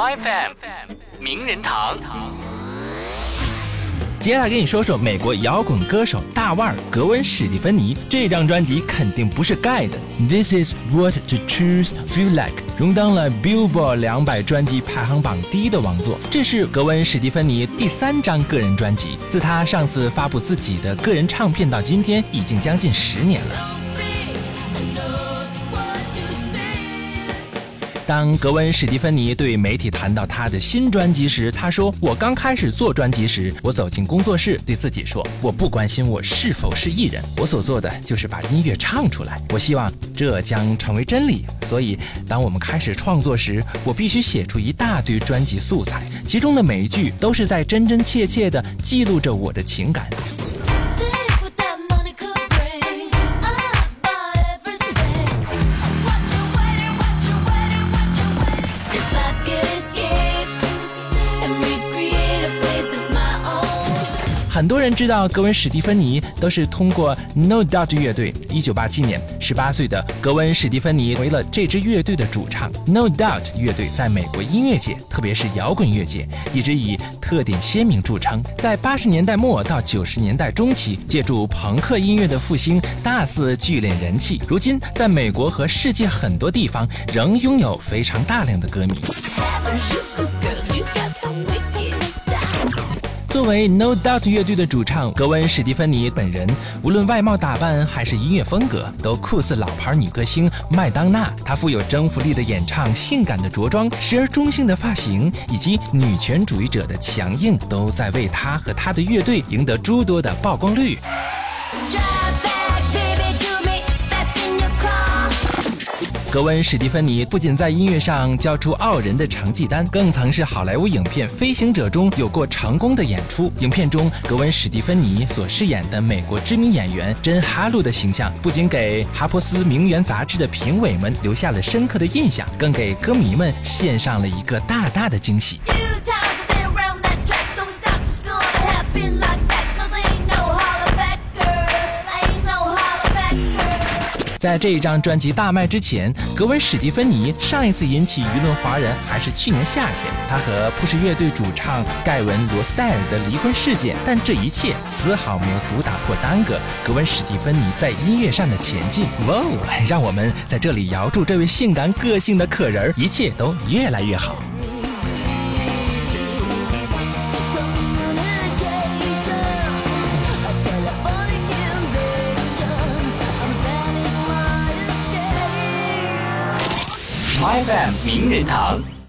My FM 名人堂。接下来跟你说说美国摇滚歌手大腕格温史蒂芬妮这张专辑肯定不是盖的。This is what the truth feel like，荣登了 Billboard 两百专辑排行榜第一的王座。这是格温史蒂芬妮第三张个人专辑，自他上次发布自己的个人唱片到今天，已经将近十年了。当格温·史蒂芬妮对媒体谈到他的新专辑时，他说：“我刚开始做专辑时，我走进工作室，对自己说，我不关心我是否是艺人，我所做的就是把音乐唱出来。我希望这将成为真理。所以，当我们开始创作时，我必须写出一大堆专辑素材，其中的每一句都是在真真切切地记录着我的情感。”很多人知道格温·史蒂芬妮都是通过 No Doubt 乐队。一九八七年，十八岁的格温·史蒂芬妮为了这支乐队的主唱。No Doubt 乐队在美国音乐界，特别是摇滚乐界，一直以特点鲜明著称。在八十年代末到九十年代中期，借助朋克音乐的复兴，大肆聚敛人气。如今，在美国和世界很多地方，仍拥有非常大量的歌迷。作为 No Doubt 乐队的主唱，格温·史蒂芬妮本人无论外貌打扮还是音乐风格，都酷似老牌女歌星麦当娜。她富有征服力的演唱、性感的着装、时而中性的发型，以及女权主义者的强硬，都在为她和她的乐队赢得诸多的曝光率。格温·史蒂芬妮不仅在音乐上交出傲人的成绩单，更曾是好莱坞影片《飞行者》中有过成功的演出。影片中，格温·史蒂芬妮所饰演的美国知名演员珍·哈鲁的形象，不仅给《哈珀斯名媛》杂志的评委们留下了深刻的印象，更给歌迷们献上了一个大大的惊喜。在这一张专辑大卖之前，格温·史蒂芬妮上一次引起舆论哗然还是去年夏天，他和 Push 乐队主唱盖文·罗斯戴尔的离婚事件。但这一切丝毫没有阻挡或耽搁格温·史蒂芬妮在音乐上的前进。哇哦！让我们在这里遥祝这位性感个性的可人儿一切都越来越好。FM 名人堂。